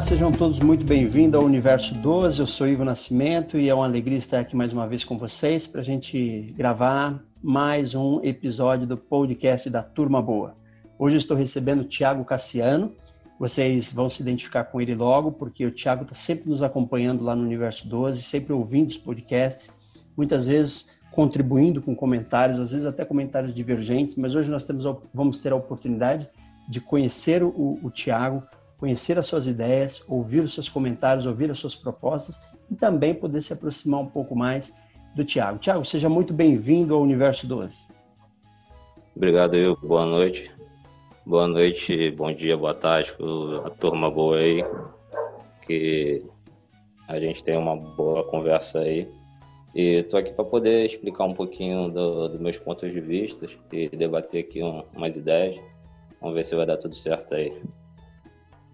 Olá, sejam todos muito bem-vindos ao Universo 12. Eu sou Ivo Nascimento e é uma alegria estar aqui mais uma vez com vocês para a gente gravar mais um episódio do podcast da Turma Boa. Hoje estou recebendo o Tiago Cassiano. Vocês vão se identificar com ele logo, porque o Tiago está sempre nos acompanhando lá no Universo 12, sempre ouvindo os podcasts, muitas vezes contribuindo com comentários, às vezes até comentários divergentes, mas hoje nós temos, vamos ter a oportunidade de conhecer o, o Tiago, conhecer as suas ideias, ouvir os seus comentários, ouvir as suas propostas e também poder se aproximar um pouco mais do Tiago. Tiago, seja muito bem-vindo ao Universo 12. Obrigado, eu. Boa noite. Boa noite, bom dia, boa tarde, a turma boa aí. Que a gente tem uma boa conversa aí. E estou aqui para poder explicar um pouquinho dos do meus pontos de vista e debater aqui um, umas ideias. Vamos ver se vai dar tudo certo aí.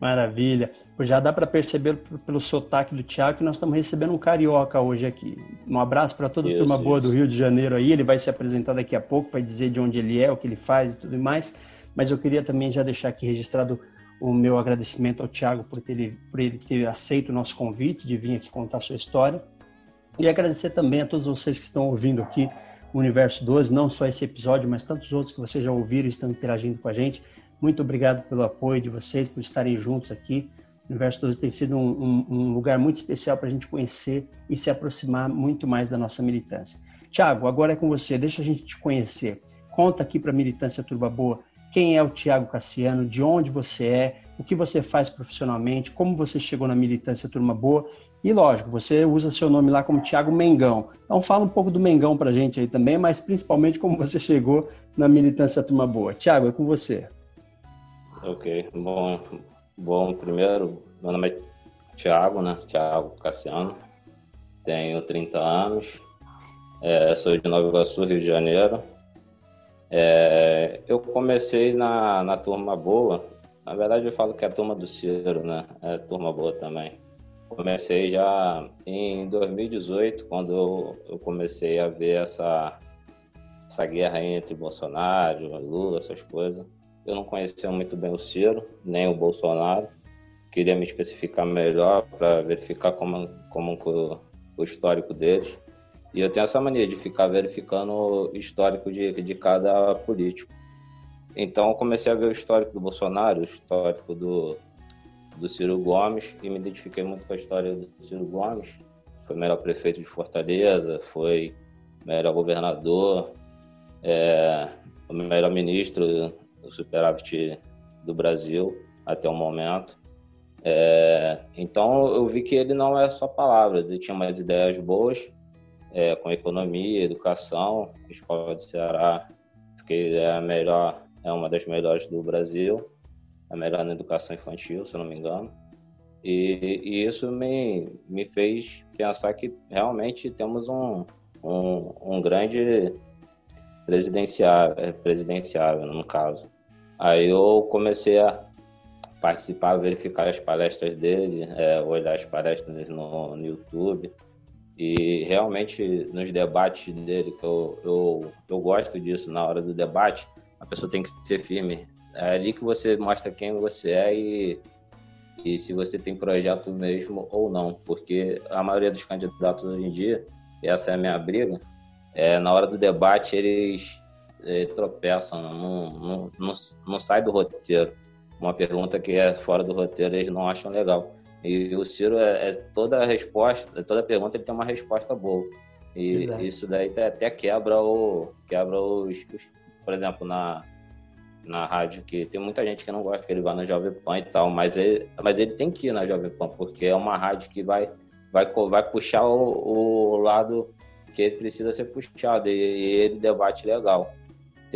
Maravilha. Já dá para perceber pelo sotaque do Tiago que nós estamos recebendo um carioca hoje aqui. Um abraço para toda a turma boa do Rio de Janeiro aí. Ele vai se apresentar daqui a pouco, vai dizer de onde ele é, o que ele faz e tudo mais. Mas eu queria também já deixar aqui registrado o meu agradecimento ao Tiago por, ter, por ele ter aceito o nosso convite de vir aqui contar a sua história. E agradecer também a todos vocês que estão ouvindo aqui o Universo 12, não só esse episódio, mas tantos outros que vocês já ouviram e estão interagindo com a gente. Muito obrigado pelo apoio de vocês, por estarem juntos aqui. O Universo 12 tem sido um, um, um lugar muito especial para a gente conhecer e se aproximar muito mais da nossa militância. Tiago, agora é com você, deixa a gente te conhecer. Conta aqui para a militância Turba Boa quem é o Tiago Cassiano, de onde você é, o que você faz profissionalmente, como você chegou na militância Turma Boa. E lógico, você usa seu nome lá como Tiago Mengão. Então fala um pouco do Mengão para a gente aí também, mas principalmente como você chegou na militância Turma Boa. Tiago, é com você. Ok, bom, bom, primeiro, meu nome é Thiago, né? Thiago Cassiano, tenho 30 anos, é, sou de Nova Iguaçu, Rio de Janeiro. É, eu comecei na, na turma boa, na verdade eu falo que é a turma do Ciro, né? É turma boa também. Comecei já em 2018, quando eu, eu comecei a ver essa, essa guerra entre Bolsonaro, Lula, essas coisas. Eu não conhecia muito bem o Ciro, nem o Bolsonaro. Queria me especificar melhor para verificar como, como o histórico deles. E eu tenho essa mania de ficar verificando o histórico de, de cada político. Então, eu comecei a ver o histórico do Bolsonaro, o histórico do, do Ciro Gomes, e me identifiquei muito com a história do Ciro Gomes. Foi melhor prefeito de Fortaleza, foi melhor governador, é, o melhor ministro o superávit do Brasil até o momento. É, então eu vi que ele não é só palavras, ele tinha umas ideias boas é, com economia, educação, escola do Ceará, porque é a melhor, é uma das melhores do Brasil, a melhor na educação infantil, se não me engano. E, e isso me, me fez pensar que realmente temos um, um, um grande presidenciável, presidenciável no caso. Aí eu comecei a participar, verificar as palestras dele, é, olhar as palestras no, no, YouTube. E realmente nos debates dele, que eu, eu, eu gosto disso, na hora do debate, a pessoa tem que ser firme. É ali que você mostra quem você é e, e se você tem projeto mesmo ou não. Porque a maioria dos candidatos hoje em dia, e essa é a minha briga, é, na hora do debate eles é, tropeçam, não, não, não, não sai do roteiro. Uma pergunta que é fora do roteiro eles não acham legal. E o Ciro, é, é toda resposta, toda pergunta ele tem uma resposta boa. E Verdade. isso daí até quebra, o, quebra os, os, Por exemplo, na, na rádio, que tem muita gente que não gosta que ele vá na Jovem Pan e tal, mas ele, mas ele tem que ir na Jovem Pan, porque é uma rádio que vai, vai, vai puxar o, o lado que ele precisa ser puxado, e, e ele debate legal.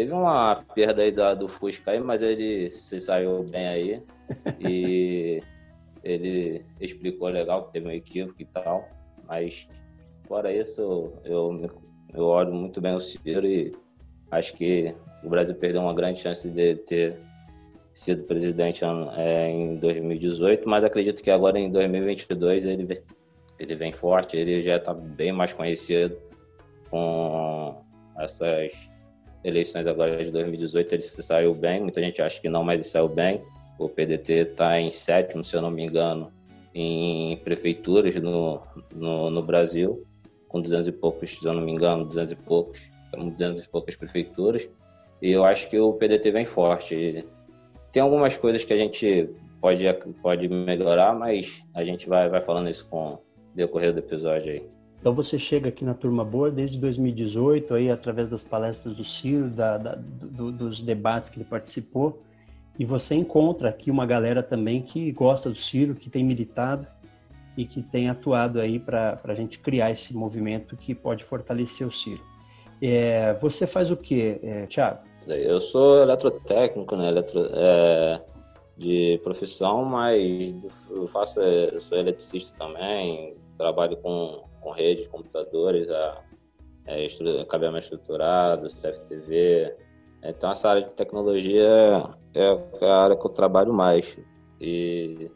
Teve uma perda aí do, do Fusca aí, mas ele se saiu bem aí. E ele explicou legal que teve um equívoco e tal. Mas fora isso, eu, eu olho muito bem o Ciro e acho que o Brasil perdeu uma grande chance de ter sido presidente é, em 2018, mas acredito que agora em 2022 ele, ele vem forte, ele já está bem mais conhecido com essas eleições agora de 2018 ele saiu bem, muita gente acha que não, mas ele saiu bem. O PDT está em sétimo, se eu não me engano, em prefeituras no, no, no, Brasil, com 200 e poucos, se eu não me engano, 200 e poucos, 200 e poucas prefeituras. E eu acho que o PDT vem forte. Tem algumas coisas que a gente pode, pode melhorar, mas a gente vai, vai falando isso com o decorrer do episódio aí. Então você chega aqui na Turma Boa desde 2018, aí através das palestras do Ciro, da, da, do, dos debates que ele participou, e você encontra aqui uma galera também que gosta do Ciro, que tem militado e que tem atuado aí para a gente criar esse movimento que pode fortalecer o Ciro. É, você faz o que, é, Thiago? Eu sou eletrotécnico, né? Eletro, é, de profissão, mas eu faço, eu sou eletricista também, trabalho com com rede de computadores, a, é, cabeamento estruturado, CFTV. Então, essa área de tecnologia é, é a área que eu trabalho mais. E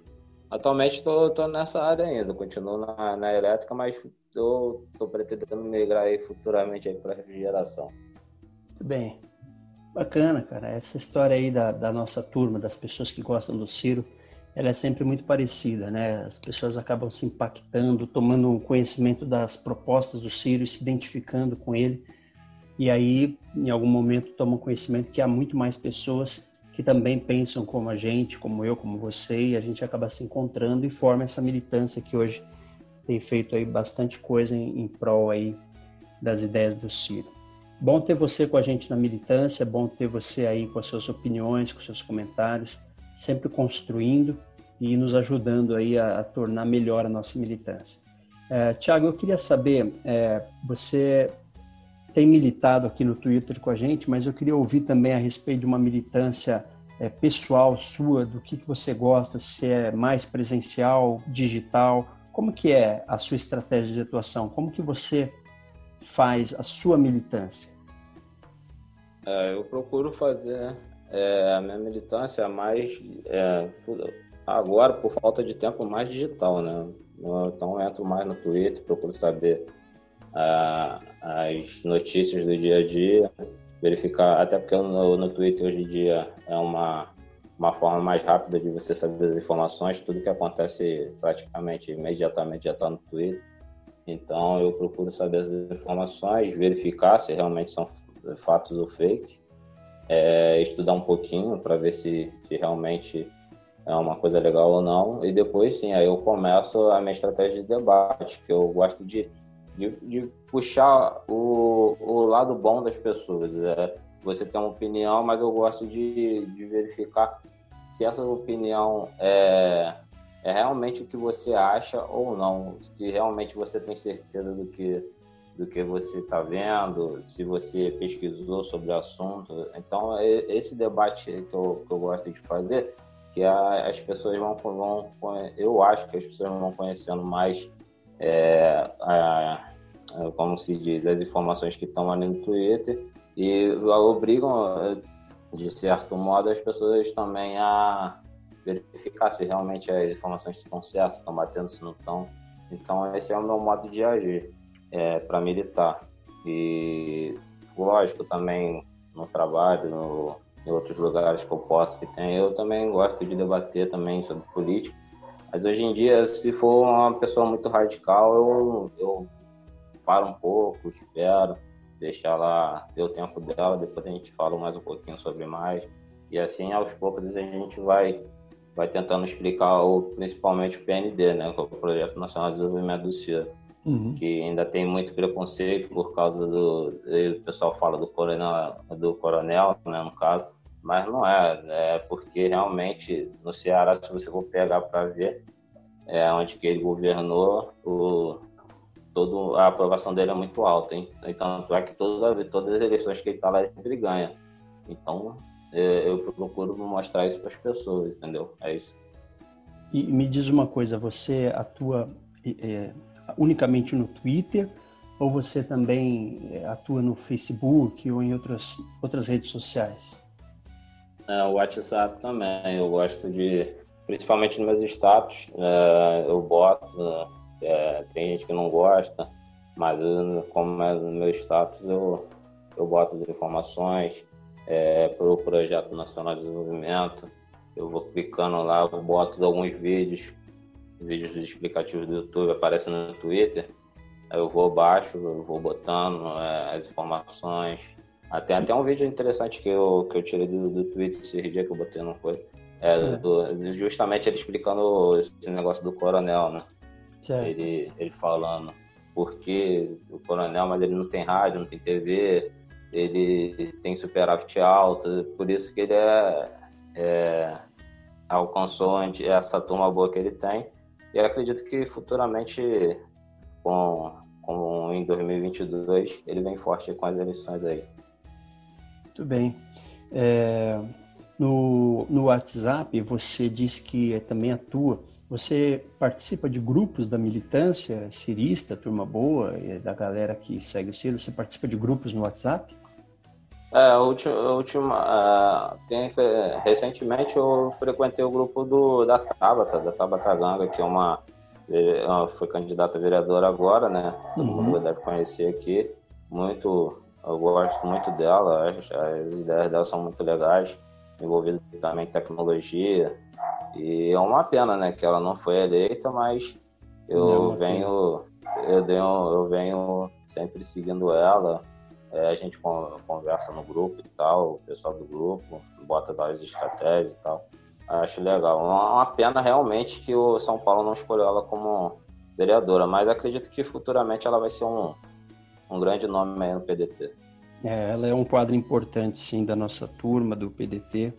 atualmente estou nessa área ainda, continuo na, na elétrica, mas estou pretendendo migrar aí futuramente para refrigeração. Muito bem. Bacana, cara. Essa história aí da, da nossa turma, das pessoas que gostam do Ciro, ela é sempre muito parecida, né? As pessoas acabam se impactando, tomando conhecimento das propostas do Ciro se identificando com ele. E aí, em algum momento, tomam conhecimento que há muito mais pessoas que também pensam como a gente, como eu, como você, e a gente acaba se encontrando e forma essa militância que hoje tem feito aí bastante coisa em, em prol aí das ideias do Ciro. Bom ter você com a gente na militância, bom ter você aí com as suas opiniões, com seus comentários sempre construindo e nos ajudando aí a, a tornar melhor a nossa militância. É, Tiago, eu queria saber, é, você tem militado aqui no Twitter com a gente, mas eu queria ouvir também a respeito de uma militância é, pessoal sua, do que, que você gosta, se é mais presencial, digital, como que é a sua estratégia de atuação? Como que você faz a sua militância? É, eu procuro fazer é, a minha militância é mais é, agora por falta de tempo mais digital, né? Então entro mais no Twitter, procuro saber ah, as notícias do dia a dia, verificar, até porque no, no Twitter hoje em dia é uma, uma forma mais rápida de você saber as informações, tudo que acontece praticamente imediatamente já está no Twitter. Então eu procuro saber as informações, verificar se realmente são fatos ou fake é, estudar um pouquinho para ver se, se realmente é uma coisa legal ou não. E depois, sim, aí eu começo a minha estratégia de debate, que eu gosto de, de, de puxar o, o lado bom das pessoas. É, você tem uma opinião, mas eu gosto de, de verificar se essa opinião é, é realmente o que você acha ou não. Se realmente você tem certeza do que do que você está vendo, se você pesquisou sobre o assunto. Então, esse debate que eu, que eu gosto de fazer, que as pessoas vão, vão, eu acho que as pessoas vão conhecendo mais, é, a, a, como se diz, as informações que estão ali no Twitter e obrigam, de certo modo, as pessoas também a verificar se realmente as informações estão certas, estão batendo, se não estão. Então, esse é o meu modo de agir é, para militar. E, lógico, também no trabalho, no, em outros lugares que eu posso que tem, eu também gosto de debater também sobre política. Mas hoje em dia, se for uma pessoa muito radical, eu, eu paro um pouco, espero, deixar ela ter o tempo dela, depois a gente fala mais um pouquinho sobre mais. E assim, aos poucos, a gente vai, vai tentando explicar o, principalmente o PND, né, que é o Projeto Nacional de Desenvolvimento do CIR uhum. que ainda tem muito preconceito por causa do. O pessoal fala do coronel, do coronel, né, no caso, mas não é. É porque realmente no Ceará, se você for pegar para ver, é onde que ele governou, o, todo, a aprovação dele é muito alta, hein? Então, é que toda, todas as eleições que ele está lá, ele sempre ganha. Então, é, eu procuro mostrar isso para as pessoas, entendeu? É isso. E me diz uma coisa, você atua é, unicamente no Twitter ou você também eh, atua no Facebook ou em outras, outras redes sociais? É, o WhatsApp também, eu gosto de, principalmente nos meus status, é, eu boto, é, tem gente que não gosta, mas eu, como é no meu status, eu, eu boto as informações é, para o Projeto Nacional de Desenvolvimento, eu vou clicando lá, eu boto alguns vídeos vídeos explicativos do YouTube aparecem no Twitter, aí eu vou baixo, eu vou botando é, as informações. Até até um vídeo interessante que eu, que eu tirei do, do Twitter esse dia que eu botei no coisa. É, é. Do, justamente ele explicando esse negócio do coronel, né? Ele, ele falando porque o coronel, mas ele não tem rádio, não tem TV, ele tem superávit alto, por isso que ele é, é alcançou essa turma boa que ele tem. E acredito que futuramente, com, com, em 2022, ele vem forte com as eleições aí. Muito bem. É, no, no WhatsApp, você disse que também atua. Você participa de grupos da militância cirista, turma boa, da galera que segue o Ciro? Você participa de grupos no WhatsApp? É, última, última tem, recentemente eu frequentei o grupo do, da Tabata, da Tabata Ganga, que é uma, foi candidata a vereadora agora, né? Todo uhum. mundo deve conhecer aqui. Muito, eu gosto muito dela, as, as ideias dela são muito legais, envolvida também em tecnologia. E é uma pena, né, que ela não foi eleita, mas eu é venho, eu, venho, eu venho sempre seguindo ela é, a gente conversa no grupo e tal, o pessoal do grupo bota várias estratégias e tal. Acho legal. Uma pena realmente que o São Paulo não escolheu ela como vereadora, mas acredito que futuramente ela vai ser um, um grande nome aí no PDT. É, ela é um quadro importante, sim, da nossa turma, do PDT.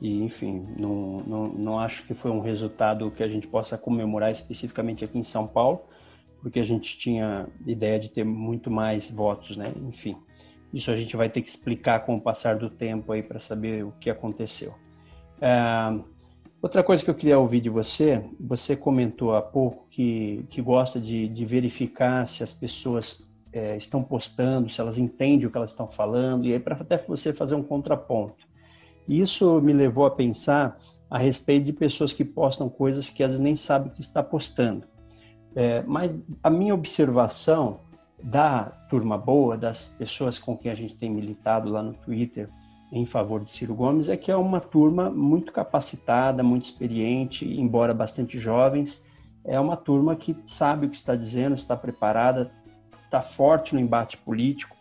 E, enfim, não, não, não acho que foi um resultado que a gente possa comemorar especificamente aqui em São Paulo, porque a gente tinha ideia de ter muito mais votos, né? Enfim, isso a gente vai ter que explicar com o passar do tempo aí para saber o que aconteceu. É, outra coisa que eu queria ouvir de você, você comentou há pouco que, que gosta de, de verificar se as pessoas é, estão postando, se elas entendem o que elas estão falando, e aí para até você fazer um contraponto. Isso me levou a pensar a respeito de pessoas que postam coisas que às vezes nem sabem que está postando. É, mas a minha observação da turma boa, das pessoas com quem a gente tem militado lá no Twitter em favor de Ciro Gomes, é que é uma turma muito capacitada, muito experiente, embora bastante jovens. É uma turma que sabe o que está dizendo, está preparada, está forte no embate político.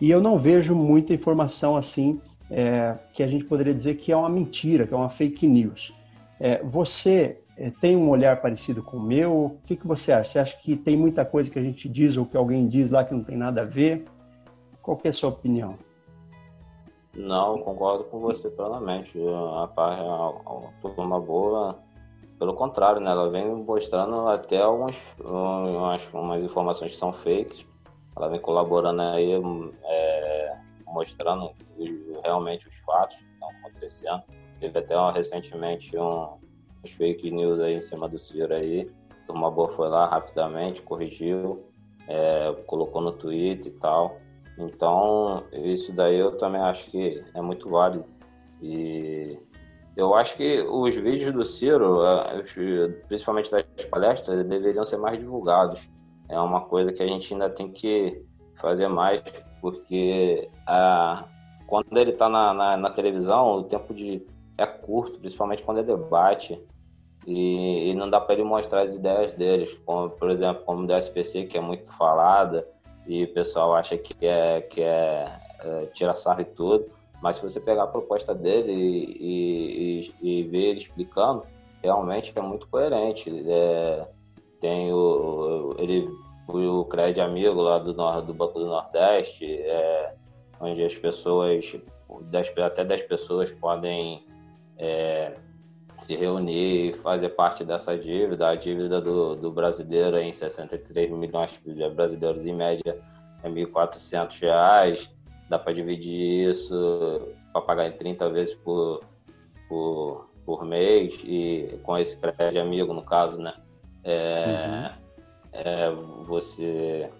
E eu não vejo muita informação assim é, que a gente poderia dizer que é uma mentira, que é uma fake news. É, você tem um olhar parecido com o meu? O que, que você acha? Você acha que tem muita coisa que a gente diz ou que alguém diz lá que não tem nada a ver? Qual é a sua opinião? Não, concordo com você plenamente. A Parra é uma turma boa. Pelo contrário, né? ela vem mostrando até algumas umas, umas informações que são fakes. Ela vem colaborando aí, é, mostrando realmente os fatos que estão acontecendo. Teve até recentemente um, as fake news aí em cima do Ciro aí. Uma boa foi lá rapidamente, corrigiu, é, colocou no Twitter e tal. Então, isso daí eu também acho que é muito válido. E eu acho que os vídeos do Ciro, é, principalmente das palestras, deveriam ser mais divulgados. É uma coisa que a gente ainda tem que fazer mais, porque quando ele está na, na, na, televisão, o tempo de é curto, principalmente quando é debate. E, e não dá para ele mostrar as ideias deles, como, por exemplo, como do SPC, que é muito falada, e o pessoal acha que é, que é, é tira sarro e tudo. Mas se você pegar a proposta dele e, e, e ver ele explicando, realmente é muito coerente. É, tem o, ele, o Cred Amigo lá do, do Banco do Nordeste, é, onde as pessoas, até 10 pessoas podem é, se reunir e fazer parte dessa dívida. A dívida do, do brasileiro é em 63 milhões de brasileiros, em média, é R$ 1.400. Dá para dividir isso para pagar em 30 vezes por, por, por mês e com esse crédito amigo, no caso, né? É, uhum. é, você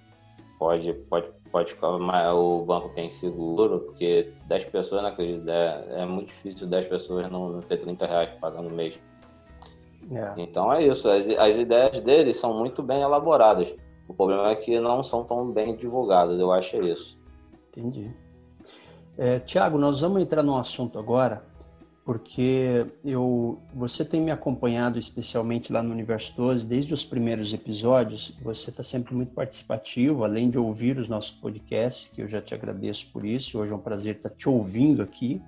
pode, pode pode ficar, o banco tem seguro, porque 10 pessoas, né, é, é muito difícil 10 pessoas não, não ter 30 reais pagando mês. É. Então é isso, as, as ideias deles são muito bem elaboradas. O problema é que não são tão bem divulgadas, eu acho isso. Entendi. É, Tiago, nós vamos entrar num assunto agora porque eu, você tem me acompanhado especialmente lá no Universo 12, desde os primeiros episódios, você está sempre muito participativo, além de ouvir os nossos podcasts, que eu já te agradeço por isso, hoje é um prazer estar te ouvindo aqui,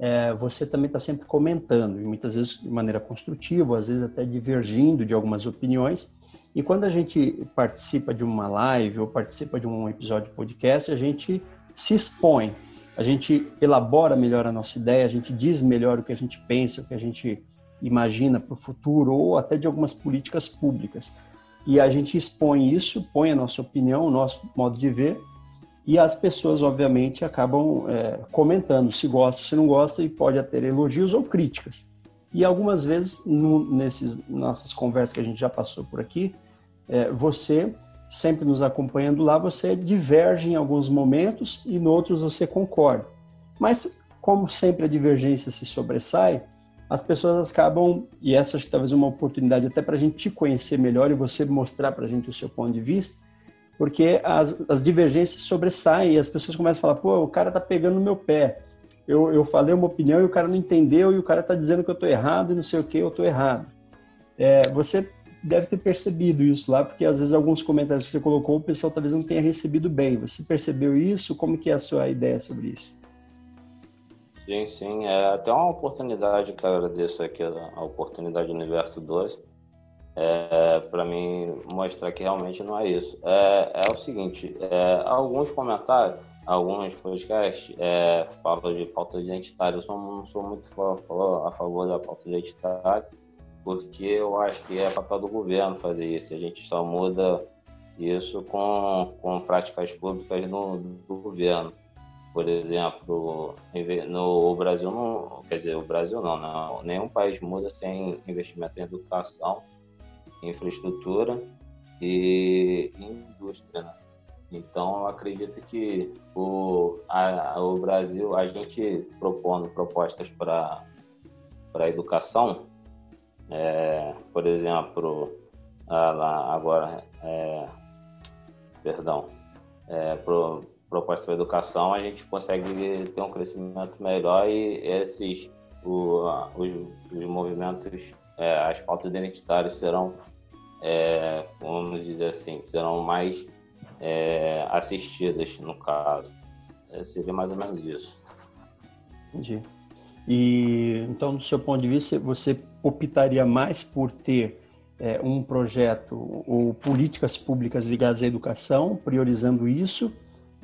é, você também está sempre comentando, e muitas vezes de maneira construtiva, às vezes até divergindo de algumas opiniões, e quando a gente participa de uma live ou participa de um episódio de podcast, a gente se expõe, a gente elabora melhor a nossa ideia, a gente diz melhor o que a gente pensa, o que a gente imagina para o futuro ou até de algumas políticas públicas. E a gente expõe isso, põe a nossa opinião, o nosso modo de ver, e as pessoas, obviamente, acabam é, comentando se gosta, se não gosta, e pode ter elogios ou críticas. E algumas vezes, no, nesses nossas conversas que a gente já passou por aqui, é, você sempre nos acompanhando lá, você diverge em alguns momentos e em outros você concorda. Mas, como sempre a divergência se sobressai, as pessoas acabam, e essa acho que talvez uma oportunidade até para a gente te conhecer melhor e você mostrar para a gente o seu ponto de vista, porque as, as divergências sobressaem e as pessoas começam a falar: pô, o cara tá pegando no meu pé. Eu, eu falei uma opinião e o cara não entendeu e o cara tá dizendo que eu tô errado e não sei o que, eu tô errado. É, você deve ter percebido isso lá, porque às vezes alguns comentários que você colocou, o pessoal talvez não tenha recebido bem. Você percebeu isso? Como que é a sua ideia sobre isso? Sim, sim. É até uma oportunidade que eu agradeço aqui, a oportunidade do Universo 12, é, para mim mostrar que realmente não é isso. É, é o seguinte, é, alguns comentários, alguns podcasts é, falam de pauta identitária. Eu sou, não sou muito a favor da pauta identitária, porque eu acho que é papel do governo fazer isso. A gente só muda isso com, com práticas públicas no, do governo. Por exemplo, no Brasil não, quer dizer, o Brasil não, não, nenhum país muda sem investimento em educação, infraestrutura e indústria. Né? Então, eu acredito que o, a, o Brasil, a gente propondo propostas para a educação, é, por exemplo, lá agora, é, perdão, é, pro, proposta para educação, a gente consegue ter um crescimento melhor e esses o, os, os movimentos, é, as pautas identitárias serão, é, vamos dizer assim, serão mais é, assistidas no caso. É, seria mais ou menos isso. Entendi. E então, do seu ponto de vista, você optaria mais por ter é, um projeto ou políticas públicas ligadas à educação, priorizando isso,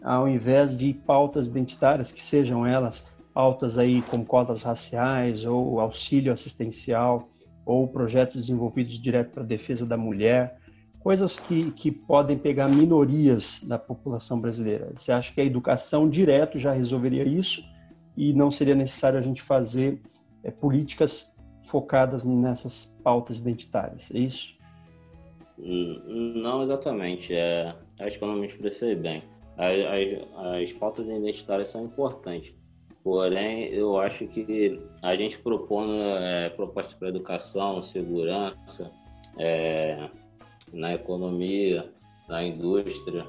ao invés de pautas identitárias, que sejam elas pautas aí como cotas raciais ou auxílio assistencial ou projetos desenvolvidos direto para a defesa da mulher, coisas que, que podem pegar minorias da população brasileira. Você acha que a educação direto já resolveria isso? e não seria necessário a gente fazer é, políticas focadas nessas pautas identitárias, é isso? Hum, não exatamente, é, acho que eu não me expressei bem. As, as, as pautas identitárias são importantes, porém eu acho que a gente propõe é, propostas para educação, segurança, é, na economia, na indústria,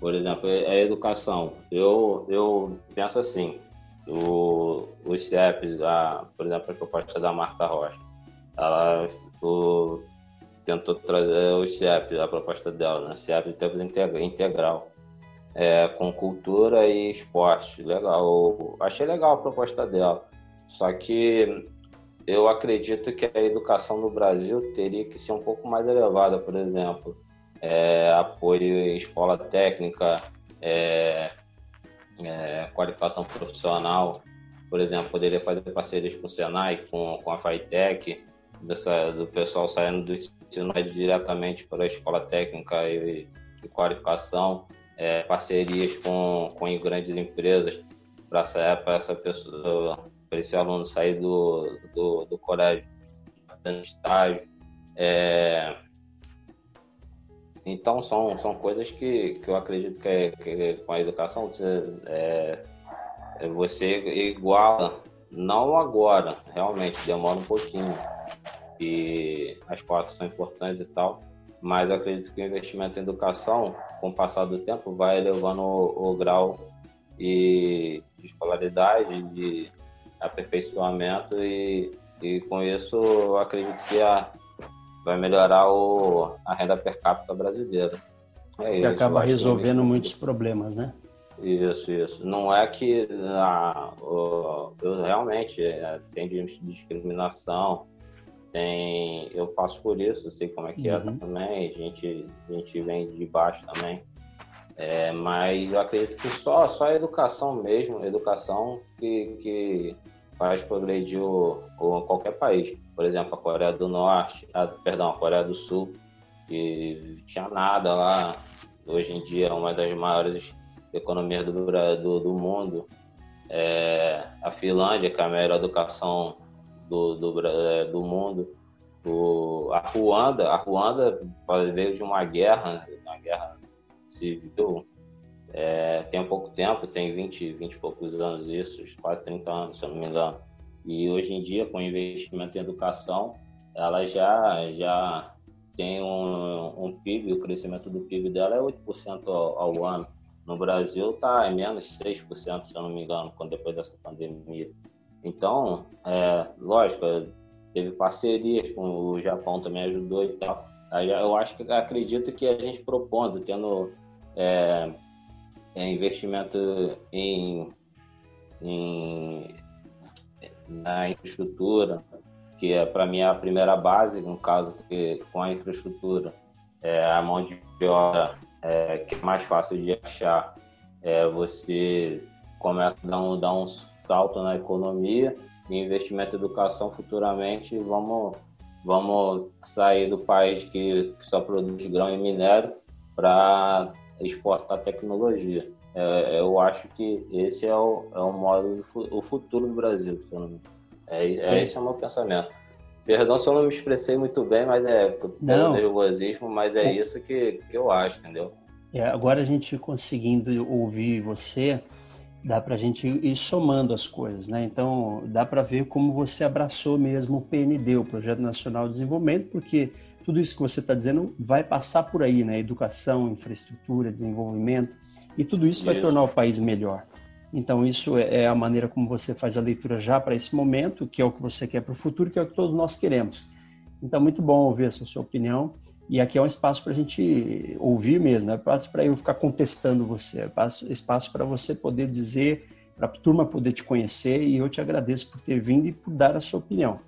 por exemplo, a educação. Eu, eu penso assim, o, os CEPs, a, por exemplo, a proposta da Marta Rocha, ela o, tentou trazer os CEPs, a proposta dela, né? CEP de tempo integral, é, com cultura e esporte. Legal, achei legal a proposta dela. Só que eu acredito que a educação no Brasil teria que ser um pouco mais elevada, por exemplo, é, apoio em escola técnica, é, é, qualificação profissional, por exemplo, poderia fazer parcerias com o Senai, com, com a FITEC, dessa, do pessoal saindo do ensino diretamente para a escola técnica e, e qualificação, é, parcerias com, com grandes empresas para essa pessoa, para esse aluno sair do, do, do colégio, fazendo estágio. É, então, são, são coisas que, que eu acredito que, é, que com a educação você, é, é, você iguala, não agora, realmente, demora um pouquinho. E as pautas são importantes e tal, mas eu acredito que o investimento em educação, com o passar do tempo, vai elevando o, o grau de, de escolaridade, de aperfeiçoamento e, e com isso eu acredito que a, vai melhorar o, a renda per capita brasileira. É que acaba resolvendo muitos problemas, né? Isso, isso. Não é que ah, eu realmente é, tem discriminação, tem, eu passo por isso, sei como é que é uhum. é também, a gente, a gente vem de baixo também. É, mas eu acredito que só, só a educação mesmo, educação que, que faz progredir o, o, qualquer país. Por exemplo, a Coreia do Norte, a, perdão, a Coreia do Sul, que tinha nada lá, hoje em dia é uma das maiores economias do, do, do mundo. É, a Finlândia, que é a melhor educação do, do, é, do mundo. O, a Ruanda, a Ruanda veio de uma guerra, uma guerra civil, é, tem pouco tempo, tem 20, 20 e poucos anos isso, quase 30 anos, se eu não me engano. E hoje em dia, com investimento em educação, ela já, já tem um, um PIB, o crescimento do PIB dela é 8% ao, ao ano. No Brasil está em menos 6%, se eu não me engano, depois dessa pandemia. Então, é, lógico, teve parcerias o Japão também ajudou e tal. Eu acho que acredito que a gente propondo, tendo é, é investimento em, em, na infraestrutura, que é para mim é a primeira base, no caso que com a infraestrutura, é, a mão de obra é, que é mais fácil de achar, é, você começa a dar um, dar um salto na economia e investimento em educação futuramente vamos vamos sair do país que, que só produz grão e minério para exportar tecnologia. É, eu acho que esse é o, é o modo, o futuro do Brasil. É, é, esse é o meu pensamento. Perdão se eu não me expressei muito bem, mas é não. nervosismo, mas é isso que, que eu acho, entendeu? É, agora a gente conseguindo ouvir você, dá para a gente ir somando as coisas, né? Então dá para ver como você abraçou mesmo o PND, o Projeto Nacional de Desenvolvimento, porque tudo isso que você está dizendo vai passar por aí, né? Educação, infraestrutura, desenvolvimento, e tudo isso, isso. vai tornar o país melhor. Então isso é, é a maneira como você faz a leitura já para esse momento, que é o que você quer para o futuro, que é o que todos nós queremos. Então muito bom ouvir essa sua opinião. E aqui é um espaço para a gente ouvir mesmo, não é espaço para eu ficar contestando você, é espaço para você poder dizer, para a turma poder te conhecer, e eu te agradeço por ter vindo e por dar a sua opinião.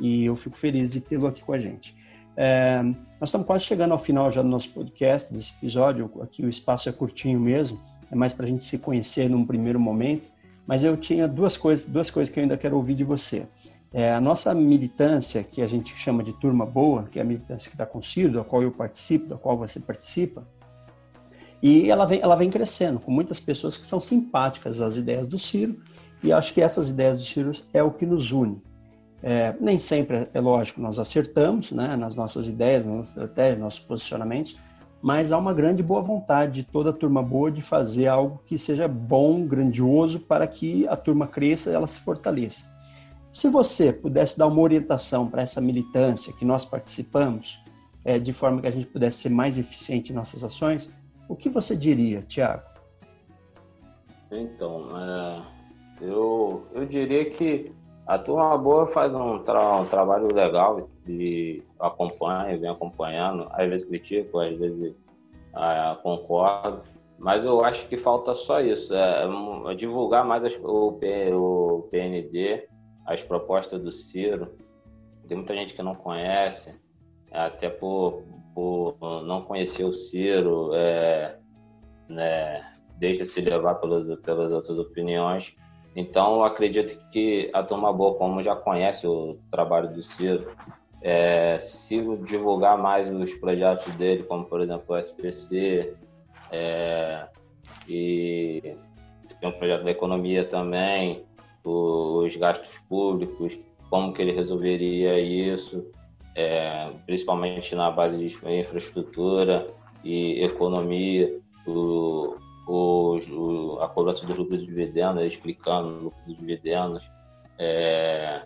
E eu fico feliz de tê-lo aqui com a gente. É, nós estamos quase chegando ao final já do nosso podcast, desse episódio, aqui o espaço é curtinho mesmo, é mais para a gente se conhecer num primeiro momento, mas eu tinha duas coisas, duas coisas que eu ainda quero ouvir de você. É, a nossa militância, que a gente chama de turma boa, que é a militância que está com o Ciro, da qual eu participo, da qual você participa, e ela vem, ela vem crescendo, com muitas pessoas que são simpáticas às ideias do Ciro, e acho que essas ideias do Ciro é o que nos une. É, nem sempre, é lógico, nós acertamos né, nas nossas ideias, nas nossas estratégias, nossos posicionamentos, mas há uma grande boa vontade de toda a turma boa de fazer algo que seja bom, grandioso, para que a turma cresça e ela se fortaleça. Se você pudesse dar uma orientação para essa militância que nós participamos, é, de forma que a gente pudesse ser mais eficiente em nossas ações, o que você diria, Tiago? Então, é, eu, eu diria que a turma boa faz um, tra um trabalho legal de acompanha, vem acompanhando, às vezes critico, às vezes é, concordo, mas eu acho que falta só isso, é, é divulgar mais as, o, o PND, as propostas do Ciro. Tem muita gente que não conhece, até por, por não conhecer o Ciro, é, né, deixa se levar pelas, pelas outras opiniões. Então, acredito que a turma boa, como já conhece o trabalho do Ciro, é, se divulgar mais os projetos dele, como por exemplo o SPC, é, e tem um projeto da economia também, os gastos públicos, como que ele resolveria isso, é, principalmente na base de infraestrutura e economia, o, o, o, a cobrança dos lucros de dividendos, explicando o lucro dos dividendos. É,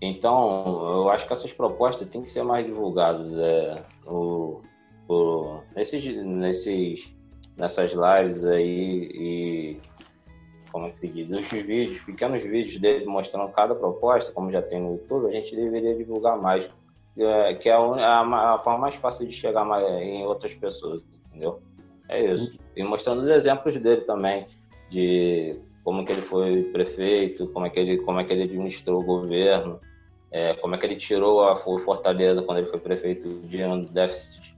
então, eu acho que essas propostas têm que ser mais divulgadas. É, o, o, nesses, nesses, nessas lives aí e como é que se diz, os vídeos, pequenos vídeos dele mostrando cada proposta, como já tem no YouTube, a gente deveria divulgar mais, é, que é a, a, forma mais fácil de chegar mais, em outras pessoas, entendeu? É isso. E mostrando os exemplos dele também, de como que ele foi prefeito, como é que ele, como é que ele administrou o governo, é, como é que ele tirou a Fortaleza quando ele foi prefeito de um déficit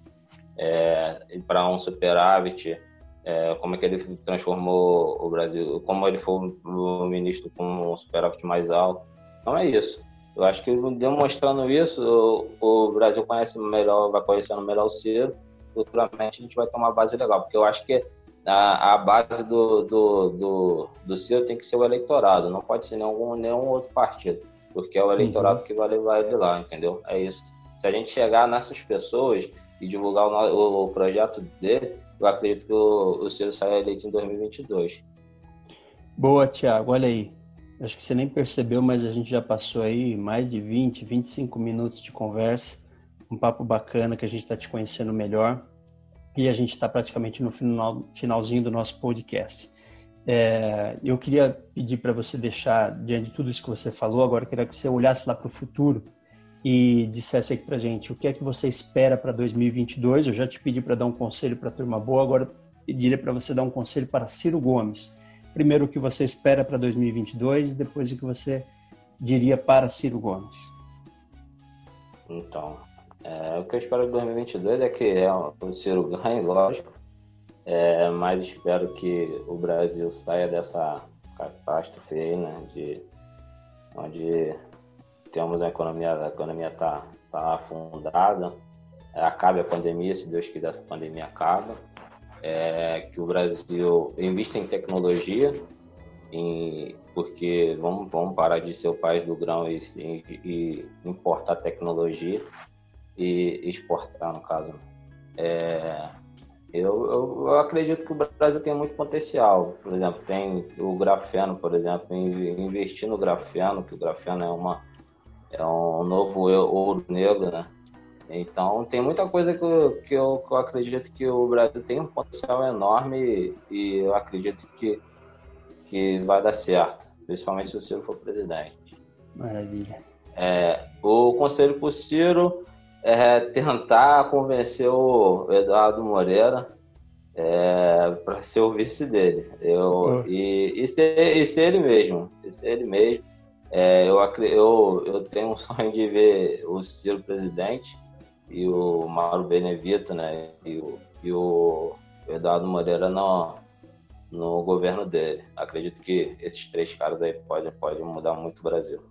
é, para um superávit, é, como é que ele transformou o Brasil, como ele foi o ministro com um superávit mais alto. Então é isso. Eu acho que demonstrando isso, o, o Brasil conhece melhor, vai conhecendo melhor o Ciro, futuramente a gente vai ter uma base legal, porque eu acho que a, a base do, do, do, do tem que ser o eleitorado, não pode ser nenhum, nenhum outro partido, porque é o eleitorado uhum. que vai levar ele lá, entendeu? É isso. Se a gente chegar nessas pessoas e divulgar o, o, o projeto dele, eu acredito que o, o Ciro saia eleito em 2022. Boa, Tiago. Olha aí. Acho que você nem percebeu, mas a gente já passou aí mais de 20, 25 minutos de conversa. Um papo bacana que a gente está te conhecendo melhor. E a gente está praticamente no final, finalzinho do nosso podcast. É, eu queria pedir para você deixar, diante de tudo isso que você falou, agora eu queria que você olhasse lá para o futuro e dissesse aqui para gente o que é que você espera para 2022. Eu já te pedi para dar um conselho para a turma boa, agora pediria para você dar um conselho para Ciro Gomes. Primeiro o que você espera para 2022 e depois o que você diria para Ciro Gomes. Então, é, o que eu espero de 2022 é que é, o Ciro ganhe, lógico, é, mas espero que o Brasil saia dessa catástrofe aí, né, de onde temos a economia, a economia está tá afundada, é, acabe a pandemia, se Deus quiser essa pandemia acaba, é, que o Brasil invista em tecnologia, em, porque vamos, vamos parar de ser o país do grão e, e, e importar tecnologia e exportar, no caso. É, eu, eu, eu, acredito que o Brasil tem muito potencial. Por exemplo, tem o grafeno, por exemplo, investir no grafeno, que o grafeno é uma é um novo ouro negro, né? Então tem muita coisa que eu, que eu, que eu acredito que o Brasil tem um potencial enorme e, eu acredito que, que vai dar certo, principalmente se o Ciro for presidente. Maravilha. É, o conselho para o Ciro é tentar convencer o Eduardo Moreira é, para ser o vice dele. Eu, oh. e, e, ser, e ser ele mesmo. Ser ele mesmo é, eu, eu, eu tenho um sonho de ver o Ciro presidente e o Mauro Benevito, né? E o, e o Eduardo Moreira no, no governo dele. Acredito que esses três caras aí podem, podem mudar muito o Brasil.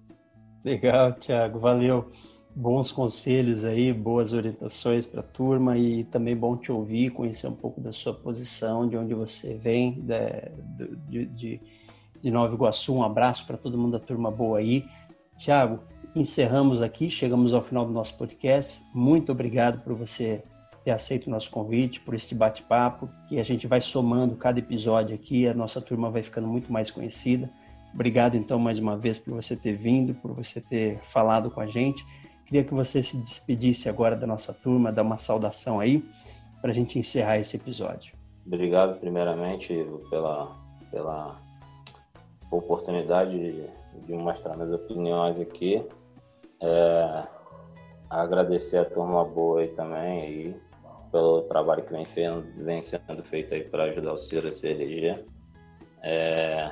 Legal, Thiago, valeu. Bons conselhos aí, boas orientações para a turma e também bom te ouvir, conhecer um pouco da sua posição, de onde você vem, de, de de Nova Iguaçu. Um abraço para todo mundo da turma boa aí. Tiago, encerramos aqui, chegamos ao final do nosso podcast. Muito obrigado por você ter aceito o nosso convite, por este bate-papo, que a gente vai somando cada episódio aqui, a nossa turma vai ficando muito mais conhecida. Obrigado então mais uma vez por você ter vindo, por você ter falado com a gente. Queria que você se despedisse agora da nossa turma, dar uma saudação aí, para a gente encerrar esse episódio. Obrigado, primeiramente, pela, pela oportunidade de, de mostrar minhas opiniões aqui. É, agradecer a turma boa aí também aí, pelo trabalho que vem, vem sendo feito aí para ajudar o Ciro a se eleger. É,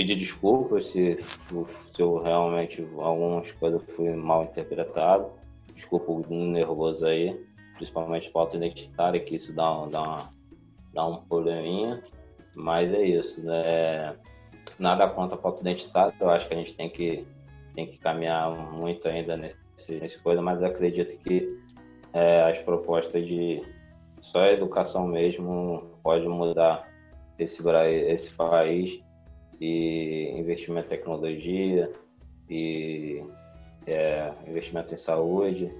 pedir desculpas se, se eu realmente algumas coisas fui mal interpretado. Desculpa o nervoso aí, principalmente pauta identitária, que isso dá, dá, uma, dá um probleminha. Mas é isso, né? nada contra a pauta identitária, eu acho que a gente tem que, tem que caminhar muito ainda nesse, nesse coisa, mas acredito que é, as propostas de só a educação mesmo pode mudar esse, esse país e investimento em tecnologia e é, investimento em saúde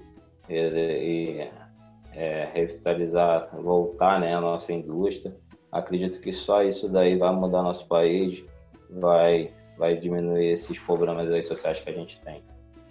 e, e é, revitalizar, voltar né, a nossa indústria. Acredito que só isso daí vai mudar nosso país, vai, vai diminuir esses problemas sociais que a gente tem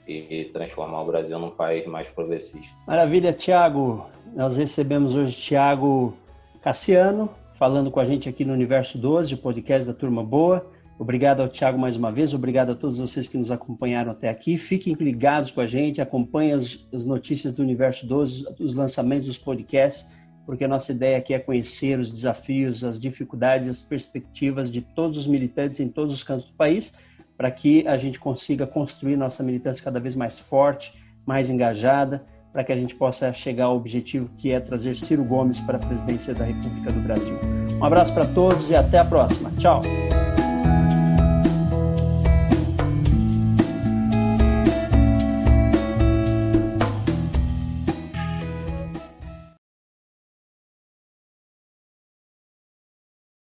e transformar o Brasil num país mais progressista. Maravilha, Tiago. Nós recebemos hoje Tiago Cassiano, falando com a gente aqui no Universo 12, o podcast da Turma Boa. Obrigado ao Tiago mais uma vez, obrigado a todos vocês que nos acompanharam até aqui. Fiquem ligados com a gente, acompanhem as, as notícias do Universo 12, os lançamentos dos podcasts, porque a nossa ideia aqui é conhecer os desafios, as dificuldades, as perspectivas de todos os militantes em todos os cantos do país, para que a gente consiga construir nossa militância cada vez mais forte, mais engajada, para que a gente possa chegar ao objetivo que é trazer Ciro Gomes para a presidência da República do Brasil. Um abraço para todos e até a próxima. Tchau!